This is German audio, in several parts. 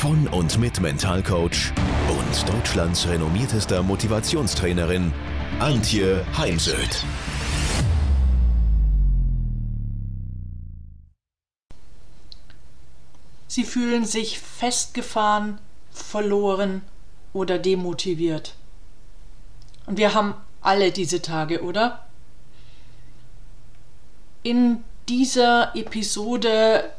von und mit Mentalcoach und Deutschlands renommiertester Motivationstrainerin Antje Heimsöth. Sie fühlen sich festgefahren, verloren oder demotiviert. Und wir haben alle diese Tage, oder? In dieser Episode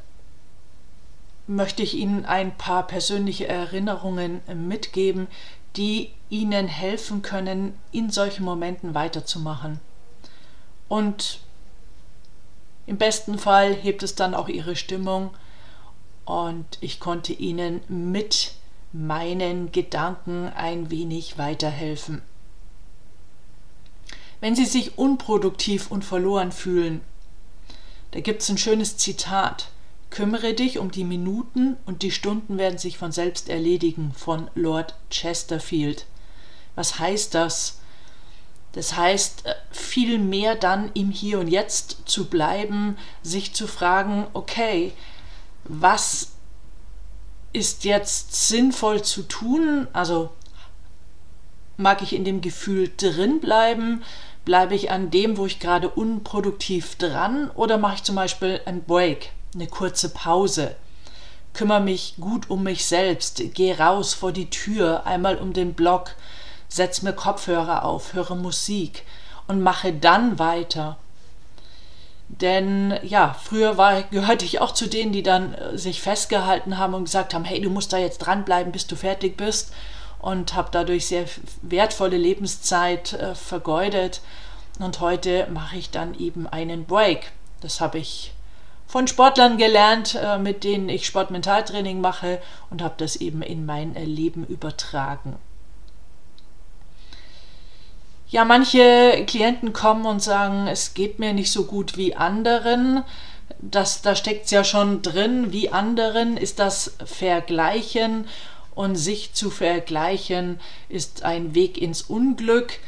möchte ich Ihnen ein paar persönliche Erinnerungen mitgeben, die Ihnen helfen können, in solchen Momenten weiterzumachen. Und im besten Fall hebt es dann auch Ihre Stimmung und ich konnte Ihnen mit meinen Gedanken ein wenig weiterhelfen. Wenn Sie sich unproduktiv und verloren fühlen, da gibt es ein schönes Zitat. Kümmere dich um die Minuten und die Stunden werden sich von selbst erledigen von Lord Chesterfield. Was heißt das? Das heißt, äh, viel mehr dann im Hier und Jetzt zu bleiben, sich zu fragen, okay, was ist jetzt sinnvoll zu tun? Also mag ich in dem Gefühl drin bleiben? Bleibe ich an dem, wo ich gerade unproduktiv dran? Oder mache ich zum Beispiel einen Break? Eine kurze Pause, kümmere mich gut um mich selbst, gehe raus vor die Tür, einmal um den Block, setz mir Kopfhörer auf, höre Musik und mache dann weiter. Denn ja, früher war, gehörte ich auch zu denen, die dann äh, sich festgehalten haben und gesagt haben, hey, du musst da jetzt dranbleiben, bis du fertig bist und habe dadurch sehr wertvolle Lebenszeit äh, vergeudet. Und heute mache ich dann eben einen Break. Das habe ich von Sportlern gelernt, äh, mit denen ich Sportmentaltraining mache und habe das eben in mein Leben übertragen. Ja, manche Klienten kommen und sagen, es geht mir nicht so gut wie anderen. Das, da steckt es ja schon drin, wie anderen ist das Vergleichen und sich zu vergleichen ist ein Weg ins Unglück.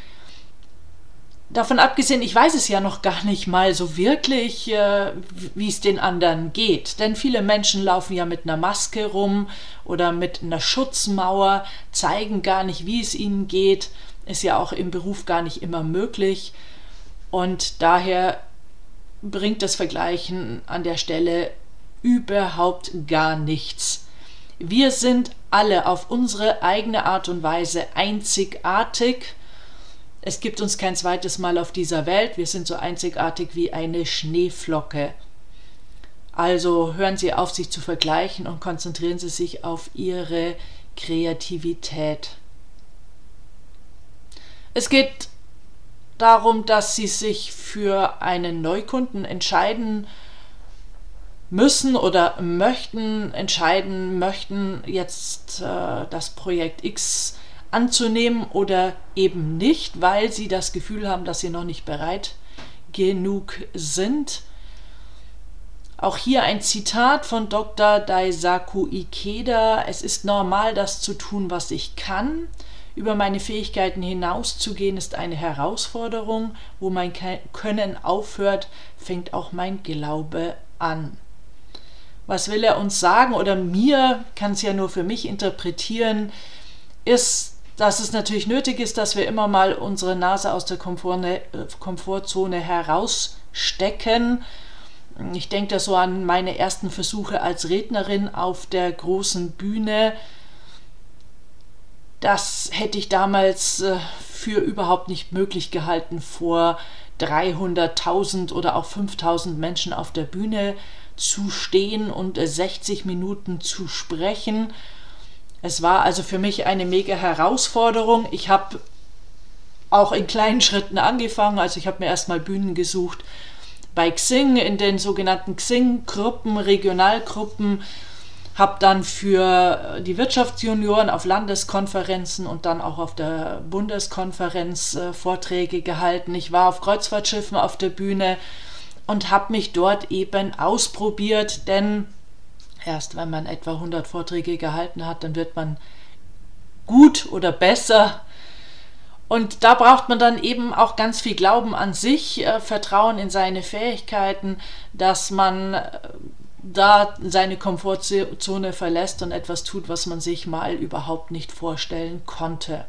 Davon abgesehen, ich weiß es ja noch gar nicht mal so wirklich, äh, wie es den anderen geht. Denn viele Menschen laufen ja mit einer Maske rum oder mit einer Schutzmauer, zeigen gar nicht, wie es ihnen geht. Ist ja auch im Beruf gar nicht immer möglich. Und daher bringt das Vergleichen an der Stelle überhaupt gar nichts. Wir sind alle auf unsere eigene Art und Weise einzigartig es gibt uns kein zweites Mal auf dieser Welt. Wir sind so einzigartig wie eine Schneeflocke. Also hören Sie auf, sich zu vergleichen und konzentrieren Sie sich auf Ihre Kreativität. Es geht darum, dass Sie sich für einen Neukunden entscheiden müssen oder möchten, entscheiden möchten, jetzt äh, das Projekt X anzunehmen oder eben nicht, weil sie das Gefühl haben, dass sie noch nicht bereit genug sind. Auch hier ein Zitat von Dr. Daisaku Ikeda. Es ist normal, das zu tun, was ich kann. Über meine Fähigkeiten hinauszugehen ist eine Herausforderung. Wo mein Können aufhört, fängt auch mein Glaube an. Was will er uns sagen oder mir, kann es ja nur für mich interpretieren, ist, dass es natürlich nötig ist, dass wir immer mal unsere Nase aus der Komfortzone, Komfortzone herausstecken. Ich denke da so an meine ersten Versuche als Rednerin auf der großen Bühne. Das hätte ich damals äh, für überhaupt nicht möglich gehalten, vor 300.000 oder auch 5.000 Menschen auf der Bühne zu stehen und 60 Minuten zu sprechen. Es war also für mich eine mega Herausforderung. Ich habe auch in kleinen Schritten angefangen. Also ich habe mir erstmal Bühnen gesucht bei Xing, in den sogenannten Xing-Gruppen, Regionalgruppen. habe dann für die Wirtschaftsjunioren auf Landeskonferenzen und dann auch auf der Bundeskonferenz äh, Vorträge gehalten. Ich war auf Kreuzfahrtschiffen auf der Bühne und habe mich dort eben ausprobiert, denn erst wenn man etwa 100 Vorträge gehalten hat, dann wird man gut oder besser. Und da braucht man dann eben auch ganz viel Glauben an sich, äh, Vertrauen in seine Fähigkeiten, dass man äh, da seine Komfortzone verlässt und etwas tut, was man sich mal überhaupt nicht vorstellen konnte.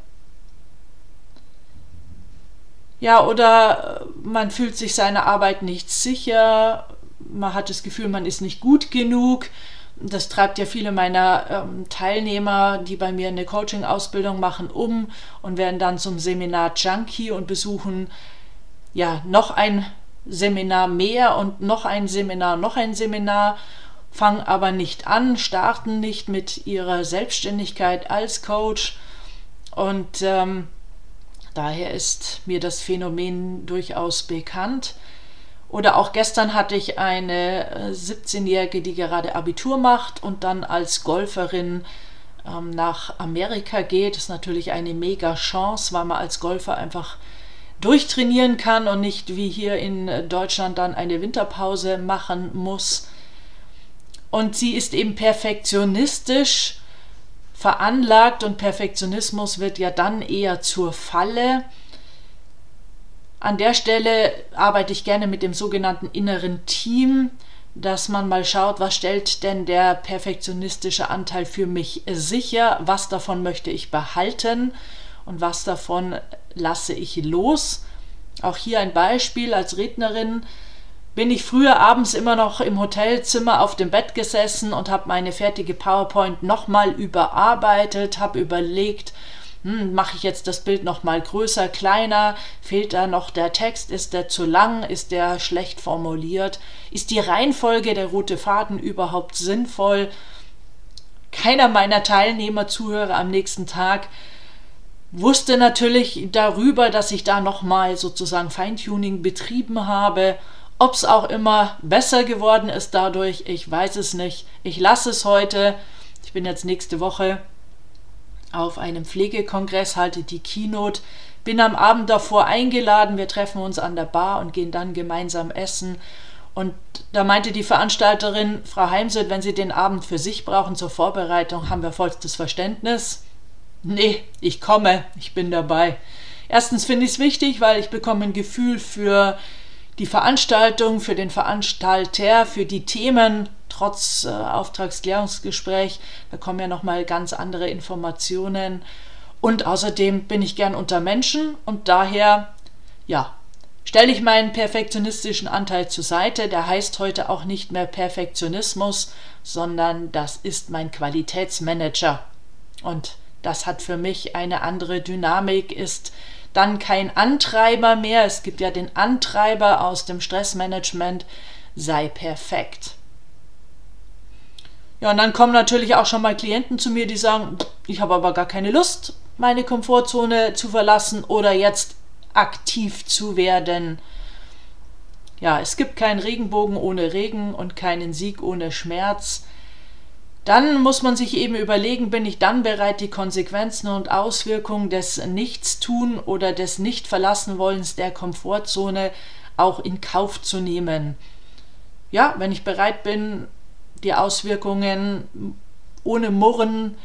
Ja, oder äh, man fühlt sich seiner Arbeit nicht sicher, man hat das Gefühl, man ist nicht gut genug. Das treibt ja viele meiner ähm, Teilnehmer, die bei mir eine Coaching-Ausbildung machen, um und werden dann zum Seminar Junkie und besuchen ja noch ein Seminar mehr und noch ein Seminar, noch ein Seminar, fangen aber nicht an, starten nicht mit ihrer Selbstständigkeit als Coach und ähm, daher ist mir das Phänomen durchaus bekannt. Oder auch gestern hatte ich eine 17-Jährige, äh, die gerade Abitur macht und dann als Golferin ähm, nach Amerika geht. Das ist natürlich eine mega Chance, weil man als Golfer einfach durchtrainieren kann und nicht wie hier in Deutschland dann eine Winterpause machen muss. Und sie ist eben perfektionistisch veranlagt und Perfektionismus wird ja dann eher zur Falle. An der Stelle arbeite ich gerne mit dem sogenannten inneren Team, dass man mal schaut, was stellt denn der perfektionistische Anteil für mich sicher, was davon möchte ich behalten? Und was davon lasse ich los. Auch hier ein Beispiel als Rednerin. Bin ich früher abends immer noch im Hotelzimmer auf dem Bett gesessen und habe meine fertige PowerPoint nochmal überarbeitet, habe überlegt, hm, mache ich jetzt das Bild nochmal größer, kleiner, fehlt da noch der Text, ist der zu lang, ist der schlecht formuliert, ist die Reihenfolge der rote Faden überhaupt sinnvoll? Keiner meiner Teilnehmer, Zuhörer am nächsten Tag wusste natürlich darüber, dass ich da nochmal sozusagen Feintuning betrieben habe. Ob es auch immer besser geworden ist dadurch, ich weiß es nicht. Ich lasse es heute. Ich bin jetzt nächste Woche auf einem Pflegekongress, halte die Keynote, bin am Abend davor eingeladen. Wir treffen uns an der Bar und gehen dann gemeinsam essen. Und da meinte die Veranstalterin, Frau Heimsöth, wenn Sie den Abend für sich brauchen zur Vorbereitung, haben wir vollstes Verständnis. Nee, ich komme, ich bin dabei. Erstens finde ich es wichtig, weil ich bekomme ein Gefühl für die Veranstaltung, für den Veranstalter, für die Themen, trotz äh, Auftragsklärungsgespräch. Da kommen ja nochmal ganz andere Informationen. Und außerdem bin ich gern unter Menschen und daher, ja, stelle ich meinen perfektionistischen Anteil zur Seite. Der heißt heute auch nicht mehr Perfektionismus, sondern das ist mein Qualitätsmanager. Und das hat für mich eine andere Dynamik, ist dann kein Antreiber mehr. Es gibt ja den Antreiber aus dem Stressmanagement, sei perfekt. Ja, und dann kommen natürlich auch schon mal Klienten zu mir, die sagen, ich habe aber gar keine Lust, meine Komfortzone zu verlassen oder jetzt aktiv zu werden. Ja, es gibt keinen Regenbogen ohne Regen und keinen Sieg ohne Schmerz. Dann muss man sich eben überlegen, bin ich dann bereit, die Konsequenzen und Auswirkungen des Nichtstun oder des Nichtverlassenwollens der Komfortzone auch in Kauf zu nehmen. Ja, wenn ich bereit bin, die Auswirkungen ohne Murren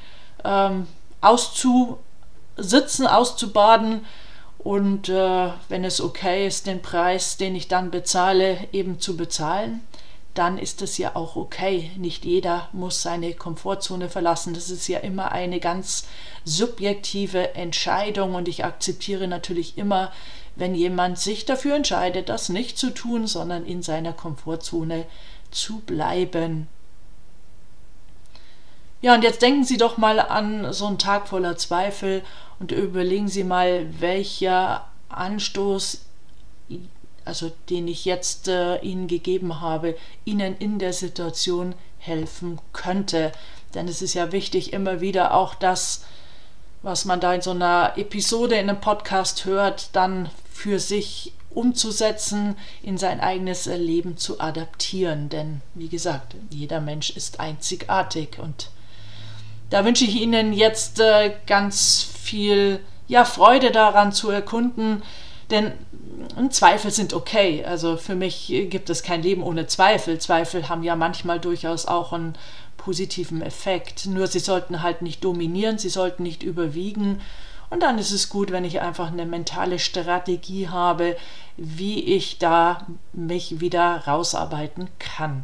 ähm, auszusitzen, auszubaden und äh, wenn es okay ist, den Preis, den ich dann bezahle, eben zu bezahlen dann ist es ja auch okay. Nicht jeder muss seine Komfortzone verlassen. Das ist ja immer eine ganz subjektive Entscheidung und ich akzeptiere natürlich immer, wenn jemand sich dafür entscheidet, das nicht zu tun, sondern in seiner Komfortzone zu bleiben. Ja, und jetzt denken Sie doch mal an so einen Tag voller Zweifel und überlegen Sie mal, welcher Anstoß also den ich jetzt äh, Ihnen gegeben habe, Ihnen in der Situation helfen könnte. Denn es ist ja wichtig, immer wieder auch das, was man da in so einer Episode in einem Podcast hört, dann für sich umzusetzen, in sein eigenes Leben zu adaptieren. Denn wie gesagt, jeder Mensch ist einzigartig und da wünsche ich Ihnen jetzt äh, ganz viel ja, Freude daran zu erkunden, denn Zweifel sind okay. Also für mich gibt es kein Leben ohne Zweifel. Zweifel haben ja manchmal durchaus auch einen positiven Effekt. Nur sie sollten halt nicht dominieren, sie sollten nicht überwiegen. Und dann ist es gut, wenn ich einfach eine mentale Strategie habe, wie ich da mich wieder rausarbeiten kann.